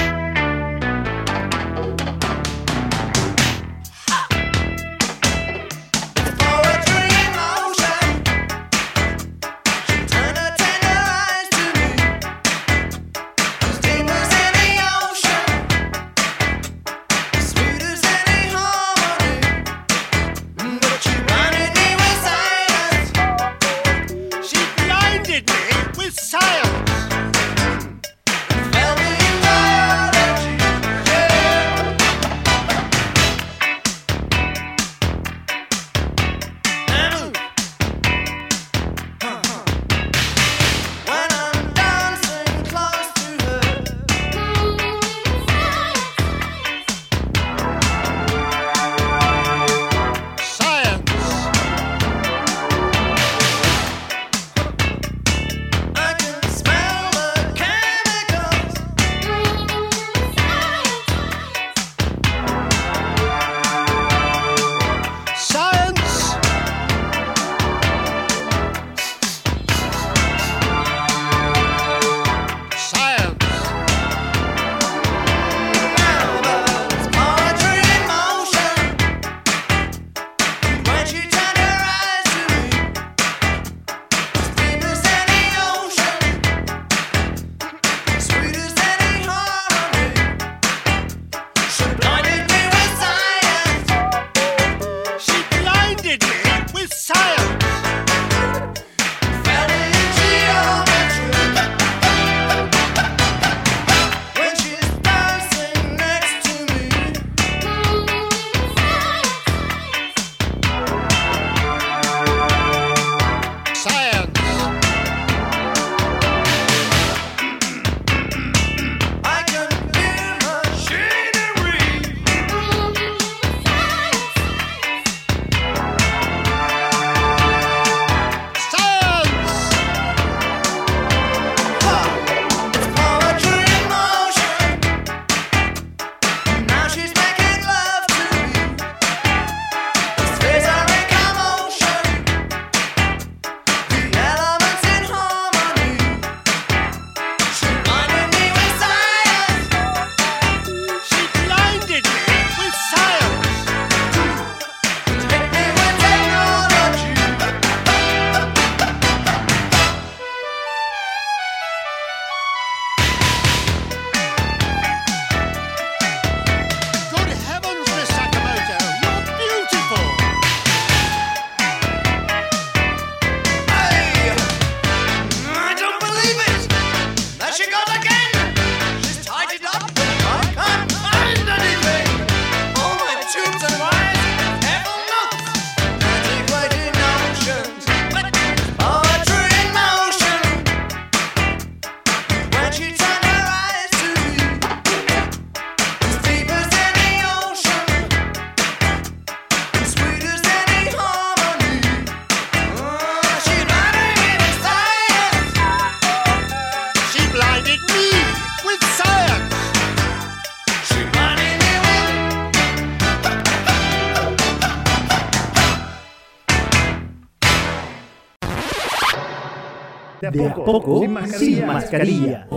De a poco, sin mascarilla.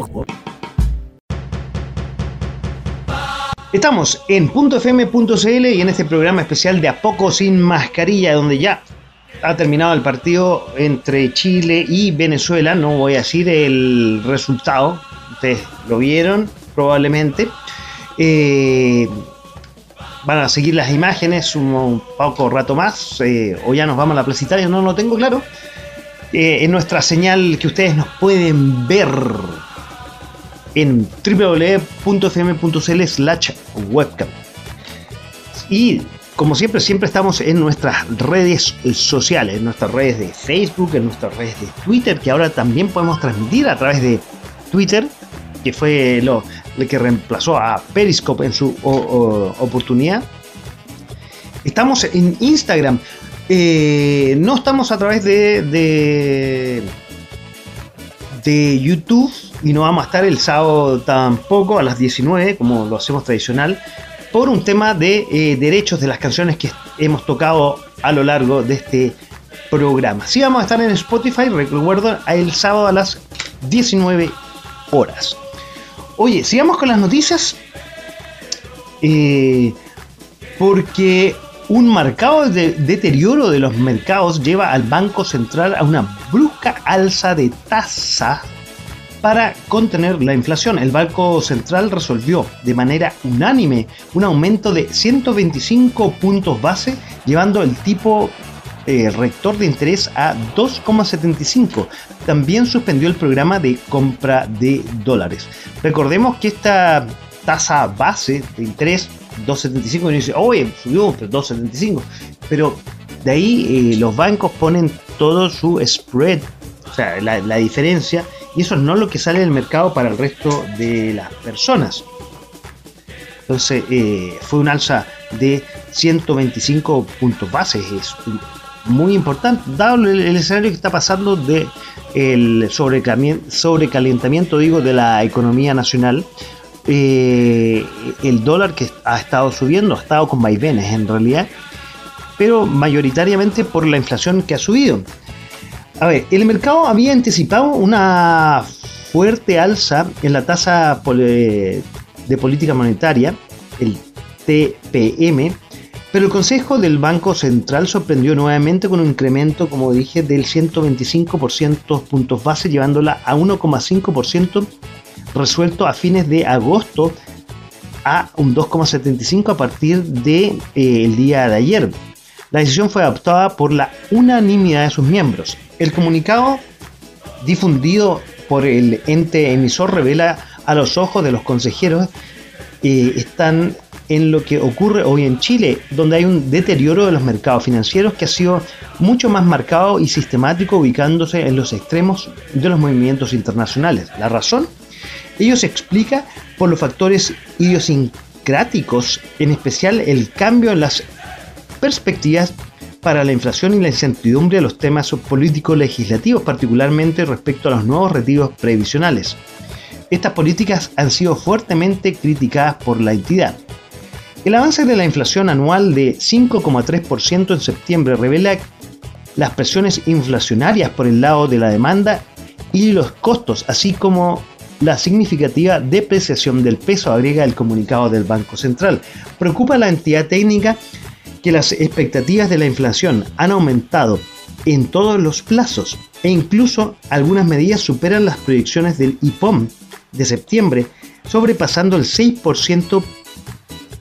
Estamos en .fm.cl y en este programa especial de A Poco Sin Mascarilla, donde ya ha terminado el partido entre Chile y Venezuela. No voy a decir el resultado, ustedes lo vieron probablemente. Eh, van a seguir las imágenes un poco rato más, eh, o ya nos vamos a la placitaria, no lo tengo claro. Eh, en nuestra señal que ustedes nos pueden ver en www.fm.cl slash webcam. Y como siempre, siempre estamos en nuestras redes sociales, en nuestras redes de Facebook, en nuestras redes de Twitter, que ahora también podemos transmitir a través de Twitter, que fue lo, que reemplazó a Periscope en su oportunidad. Estamos en Instagram. Eh, no estamos a través de, de, YouTube y no vamos a estar el sábado tampoco a las 19 como lo hacemos tradicional por un tema de eh, derechos de las canciones que hemos tocado a lo largo de este programa. Sí vamos a estar en Spotify, recuerdo, el sábado a las 19 horas. Oye, sigamos con las noticias. Eh, porque un marcado de- deterioro de los mercados lleva al Banco Central a una brusca alza de tasa para contener la inflación. El Banco Central resolvió de manera unánime un aumento de 125 puntos base, llevando el tipo eh, rector de interés a 2,75. También suspendió el programa de compra de dólares. Recordemos que esta tasa base de interés 2,75 y uno dice, oye, subió, pero 2,75. Pero de ahí eh, los bancos ponen todo su spread, o sea, la, diferencia, y eso no es lo que sale del mercado para el resto de las personas. Entonces eh, fue un alza de 125 puntos bases, es muy importante, dado el, escenario que está pasando de el sobrecalentamiento digo, de la economía nacional. Eh, el dólar que ha estado subiendo, ha estado con vaivenes en realidad, pero mayoritariamente por la inflación que ha subido. A ver, el mercado había anticipado una fuerte alza en la tasa de política monetaria, el TPM, pero el Consejo del Banco Central sorprendió nuevamente con un incremento, como dije, del 125% puntos base, llevándola a 1,5% resuelto a fines de agosto a un 2,75 a partir del de, eh, día de ayer. La decisión fue adoptada por la unanimidad de sus miembros. El comunicado difundido por el ente emisor revela a los ojos de los consejeros eh, están en lo que ocurre hoy en Chile, donde hay un deterioro de los mercados financieros que ha sido mucho más marcado y sistemático ubicándose en los extremos de los movimientos internacionales. La razón, ello se explica por los factores idiosincráticos, en especial el cambio en las perspectivas para la inflación y la incertidumbre de los temas políticos legislativos, particularmente respecto a los nuevos retiros previsionales. Estas políticas han sido fuertemente criticadas por la entidad. El avance de la inflación anual de 5,3% en septiembre revela las presiones inflacionarias por el lado de la demanda y los costos, así como la significativa depreciación del peso, agrega el comunicado del Banco Central. Preocupa la entidad técnica que las expectativas de la inflación han aumentado en todos los plazos e incluso algunas medidas superan las proyecciones del IPOM de septiembre, sobrepasando el 6%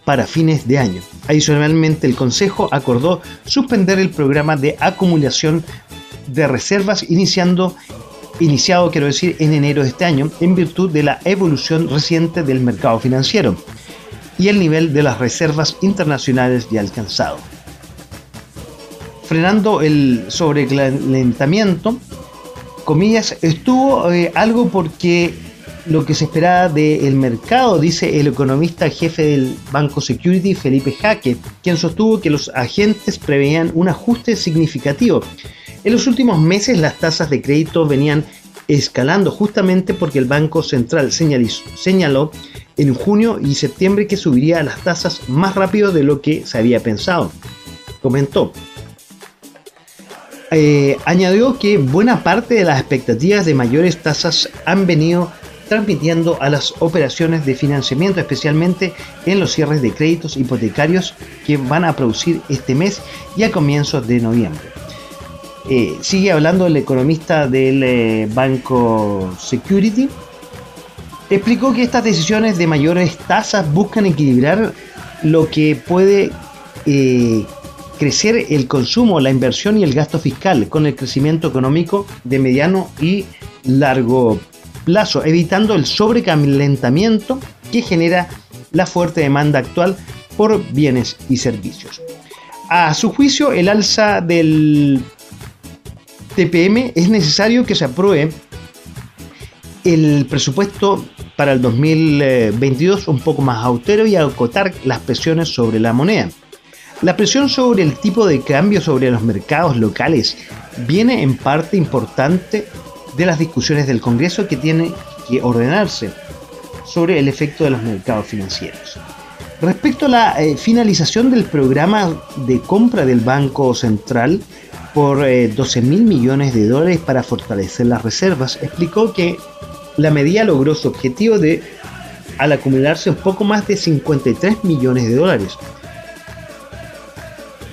para fines de año. Adicionalmente, el Consejo acordó suspender el programa de acumulación de reservas iniciando, iniciado, quiero decir, en enero de este año, en virtud de la evolución reciente del mercado financiero y el nivel de las reservas internacionales ya alcanzado. Frenando el sobrecalentamiento, comillas, estuvo eh, algo porque lo que se esperaba del mercado, dice el economista jefe del Banco Security, Felipe Jaque, quien sostuvo que los agentes preveían un ajuste significativo. En los últimos meses las tasas de crédito venían escalando justamente porque el Banco Central señaló en junio y septiembre que subiría las tasas más rápido de lo que se había pensado. Comentó. eh, añadió que buena parte de las expectativas de mayores tasas han venido transmitiendo a las operaciones de financiamiento, especialmente en los cierres de créditos hipotecarios que van a producir este mes y a comienzos de noviembre. Eh, sigue hablando el economista del eh, banco Security. Explicó que estas decisiones de mayores tasas buscan equilibrar lo que puede eh, crecer el consumo, la inversión y el gasto fiscal con el crecimiento económico de mediano y largo plazo, evitando el sobrecalentamiento que genera la fuerte demanda actual por bienes y servicios. A su juicio, el alza del TPM es necesario que se apruebe el presupuesto para el 2022 un poco más austero y acotar las presiones sobre la moneda. La presión sobre el tipo de cambio sobre los mercados locales viene en parte importante de las discusiones del Congreso que tiene que ordenarse sobre el efecto de los mercados financieros. Respecto a la eh, finalización del programa de compra del Banco Central por eh, 12 mil millones de dólares para fortalecer las reservas, explicó que la medida logró su objetivo de al acumularse un poco más de 53 millones de dólares.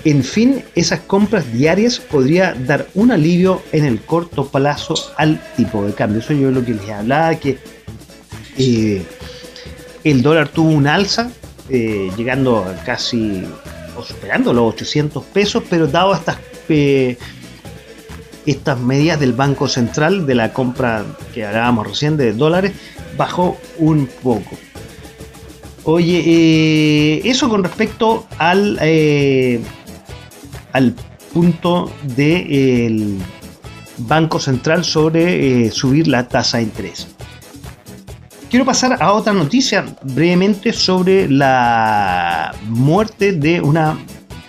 En fin, esas compras diarias podría dar un alivio en el corto plazo al tipo de cambio. Eso yo lo que les hablaba, que eh, el dólar tuvo un alza, eh, llegando a casi o superando los 800 pesos, pero dado estas estas medidas del Banco Central de la compra que hablábamos recién de dólares, bajó un poco. Oye, eh, eso con respecto al, eh, al punto del Banco Central sobre eh, subir la tasa de interés. Quiero pasar a otra noticia brevemente sobre la muerte de una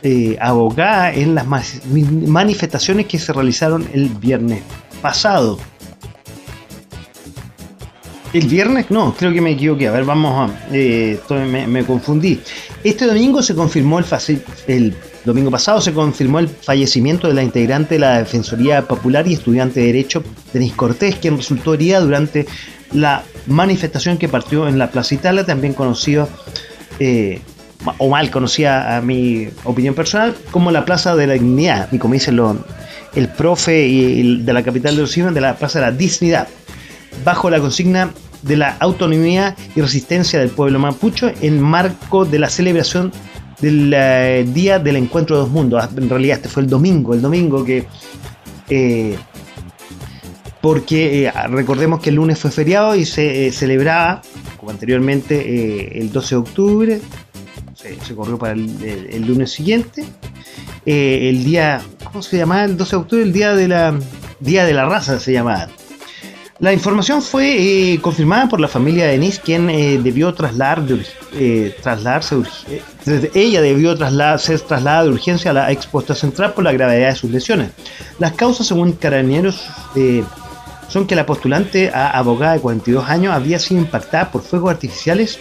eh, abogada en las manifestaciones que se realizaron el viernes pasado. El viernes, no, creo que me equivoqué. A ver, vamos a. eh, me, confundí. Este domingo se confirmó el, el domingo pasado se confirmó el fallecimiento de la integrante de la Defensoría Popular y estudiante de Derecho, Denis Cortés, quien resultó herida durante la manifestación que partió en la Plaza Italia, también conocido eh, o mal conocida a mi opinión personal, como la Plaza de la Dignidad, y como dice lo- el profe y de la capital de los Cielos, de la Plaza de la Dignidad, bajo la consigna de la autonomía y resistencia del pueblo mapucho en marco de la celebración del eh, Día del Encuentro de dos Mundos. Ah, En realidad este fue el domingo, el domingo que... eh, porque eh, recordemos que el lunes fue feriado y se celebraba, como anteriormente, el 12 de octubre, se, se corrió para el, el- el lunes siguiente. Eh, el día, ¿cómo se llamaba? El 12 de octubre, el día de la, día de la raza se llamaba. La información fue eh, confirmada por la familia de Denise, quien eh, debió trasladar de eh, trasladarse, urg- eh, desde- ella debió trasladar, ser trasladada de urgencia a la expuesta central por la gravedad de sus lesiones. Las causas, según carabineros, eh, son que la postulante a abogada de 42 años había sido impactada por fuegos artificiales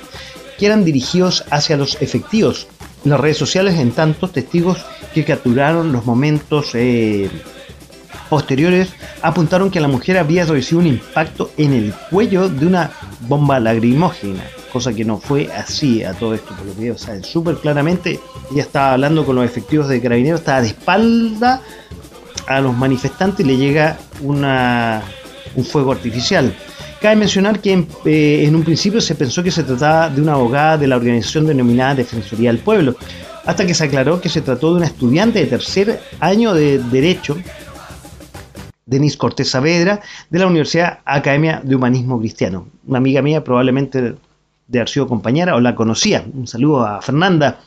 que eran dirigidos hacia los efectivos. Las redes sociales, en tanto, testigos que capturaron los momentos eh, posteriores apuntaron que la mujer había recibido un impacto en el cuello de una bomba lagrimógena, cosa que no fue así a todo esto, por lo que ellos saben súper claramente. Ella estaba hablando con los efectivos de carabineros, estaba de espalda a los manifestantes y le llega una, un fuego artificial. Cabe mencionar que en, eh, en un principio se pensó que se trataba de una abogada de la organización denominada Defensoría del Pueblo, hasta que se aclaró que se trató de una estudiante de tercer año de Derecho, Denis Cortés Saavedra, de la Universidad Academia de Humanismo Cristiano. Una amiga mía, probablemente de haber compañera o la conocía. Un saludo a Fernanda,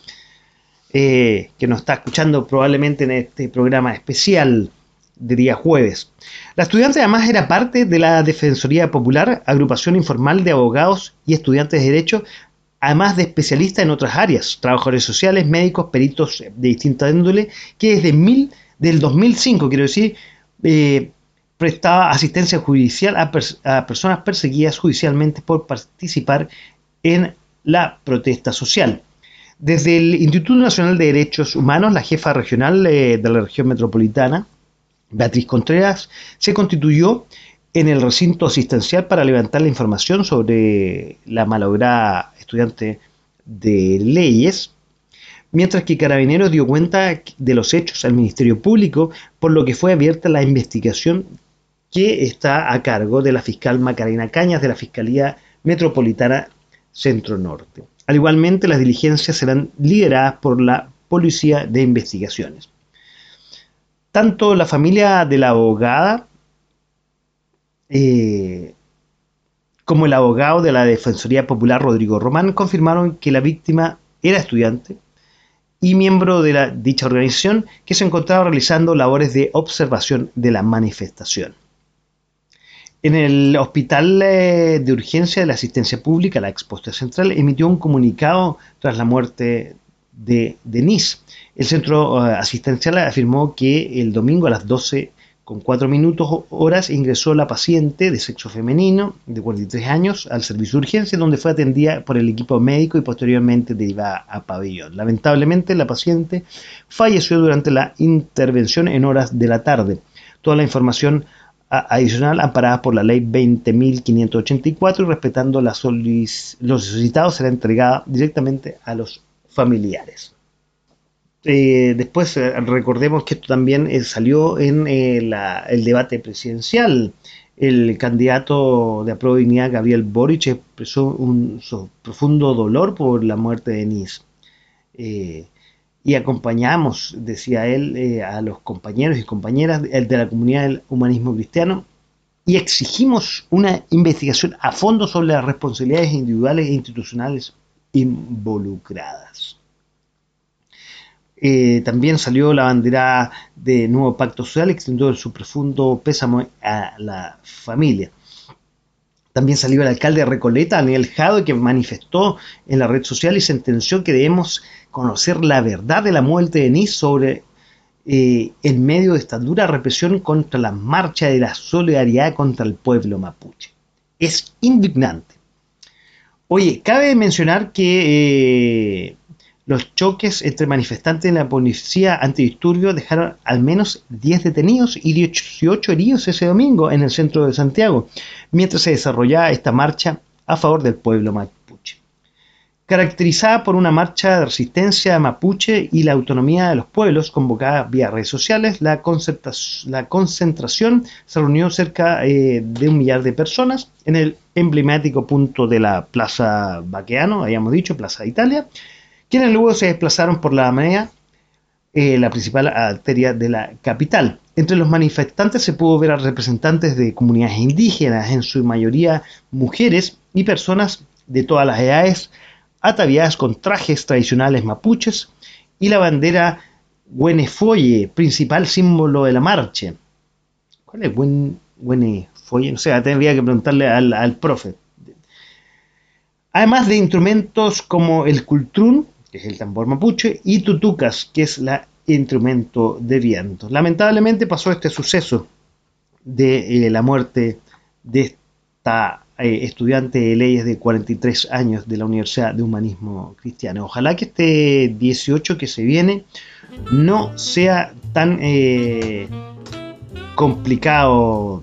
eh, que nos está escuchando probablemente en este programa especial de día jueves. La estudiante además era parte de la Defensoría Popular, agrupación informal de abogados y estudiantes de Derecho, además de especialista en otras áreas, trabajadores sociales, médicos, peritos de distinta índole, que desde mil, del 2005, quiero decir, eh, prestaba asistencia judicial a personas perseguidas judicialmente por participar en la protesta social. Desde el Instituto Nacional de Derechos Humanos, la jefa regional eh, de la región metropolitana, Beatriz Contreras se constituyó en el recinto asistencial para levantar la información sobre la malograda estudiante de leyes, mientras que Carabineros dio cuenta de los hechos al Ministerio Público, por lo que fue abierta la investigación que está a cargo de la fiscal Macarena Cañas de la Fiscalía Metropolitana Centro Norte. Al igualmente, las diligencias serán lideradas por la Policía de Investigaciones. Tanto la familia de la abogada eh, como el abogado de la Defensoría Popular Rodrigo Román confirmaron que la víctima era estudiante y miembro de la, dicha organización que se encontraba realizando labores de observación de la manifestación. En el Hospital eh, de Urgencia de la Asistencia Pública, la Exposta Central emitió un comunicado tras la muerte de Denise. El centro eh, asistencial afirmó que el domingo a las 12 con 4 minutos horas ingresó la paciente de sexo femenino de 43 años al servicio de urgencia donde fue atendida por el equipo médico y posteriormente derivada a pabellón. Lamentablemente la paciente falleció durante la intervención en horas de la tarde. Toda la información adicional amparada por la ley 20.584 y respetando la solic- lo solicitado será entregada directamente a los familiares. Eh, después eh, recordemos que esto también eh, salió en el debate presidencial. El candidato de Apruebo Dignidad, Gabriel Boric, expresó un profundo dolor por la muerte de Denise. Y acompañamos, decía él, a los compañeros y compañeras de de la comunidad del humanismo cristiano y exigimos una investigación a fondo sobre las responsabilidades individuales e institucionales involucradas. Eh, también salió la bandera de Nuevo Pacto Social, extendió su profundo pésamo a la familia. También salió el alcalde de Recoleta, Daniel Jado, que manifestó en la red social y sentenció que debemos conocer la verdad de la muerte de Nis sobre eh, en medio de esta dura represión contra la marcha de la solidaridad contra el pueblo mapuche. Es indignante. Oye, cabe mencionar que eh, los choques entre manifestantes y la policía antidisturbios dejaron al menos 10 detenidos y 18 heridos ese domingo en el centro de Santiago, mientras se desarrollaba esta marcha a favor del pueblo mapuche. Caracterizada por una marcha de resistencia mapuche y la autonomía de los pueblos convocada vía redes sociales, la, concentración se reunió cerca eh, de un millar de personas en el emblemático punto de la Plaza Baqueano, habíamos dicho, Plaza Italia, quienes luego se desplazaron por la Alameda, eh, la principal arteria de la capital. Entre los manifestantes se pudo ver a representantes de comunidades indígenas, en su mayoría mujeres y personas de todas las edades, ataviadas con trajes tradicionales mapuches y la bandera Güenefoye, principal símbolo de la marcha. ¿Cuál es Güen-? O sea, tendría que preguntarle al, al profe. Además de instrumentos como el cultrún, que es el tambor mapuche, y tutucas, que es el instrumento de viento. Lamentablemente pasó este suceso de eh, la muerte de esta eh, estudiante de leyes de 43 años de la Universidad de Humanismo Cristiano. Ojalá que este 18 que se viene no sea tan eh, complicado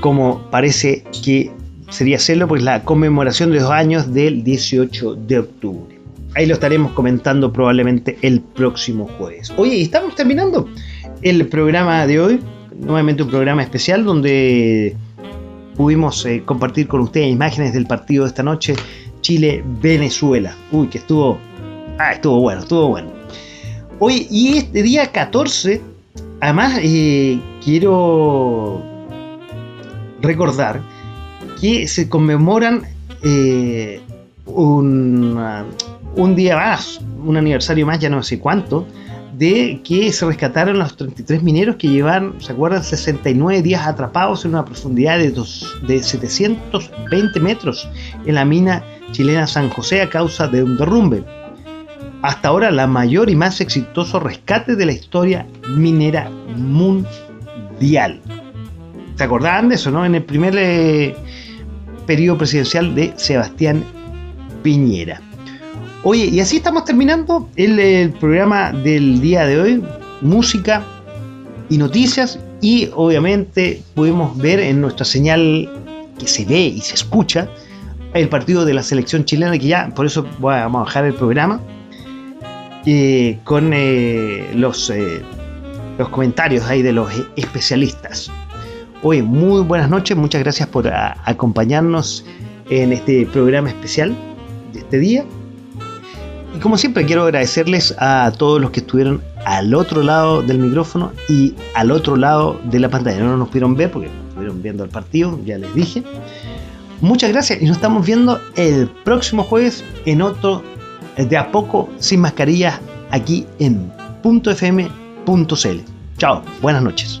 como parece que sería hacerlo, pues la conmemoración de dos años del 18 de octubre. Ahí lo estaremos comentando probablemente el próximo jueves. Oye, estamos terminando el programa de hoy, nuevamente un programa especial donde pudimos eh, compartir con ustedes imágenes del partido de esta noche, Chile-Venezuela. Uy, que estuvo, ah, estuvo bueno, estuvo bueno. Oye, y este día 14, además eh, quiero recordar que se conmemoran eh, un, un día más, un aniversario más, ya no sé cuánto, de que se rescataron los 33 mineros que llevan, ¿se acuerdan? 69 días atrapados en una profundidad de, dos, de 720 metros en la mina chilena San José a causa de un derrumbe. Hasta ahora la mayor y más exitoso rescate de la historia minera mundial. ¿Se acordaban de eso, no? En el primer eh, periodo presidencial de Sebastián Piñera. Oye, y así estamos terminando el, programa del día de hoy. Música y noticias y obviamente pudimos ver en nuestra señal que se ve y se escucha el partido de la selección chilena que ya, por eso vamos a bajar el programa eh, con eh, los, eh, los comentarios ahí de los especialistas. Oye, muy buenas noches, muchas gracias por a- acompañarnos en este programa especial de este día. Y como siempre quiero agradecerles a todos los que estuvieron al otro lado del micrófono y al otro lado de la pantalla. No nos pudieron ver porque estuvieron viendo el partido, ya les dije. Muchas gracias y nos estamos viendo el próximo jueves en otro eh, de a poco sin mascarillas aquí en .fm.cl. Chao, buenas noches.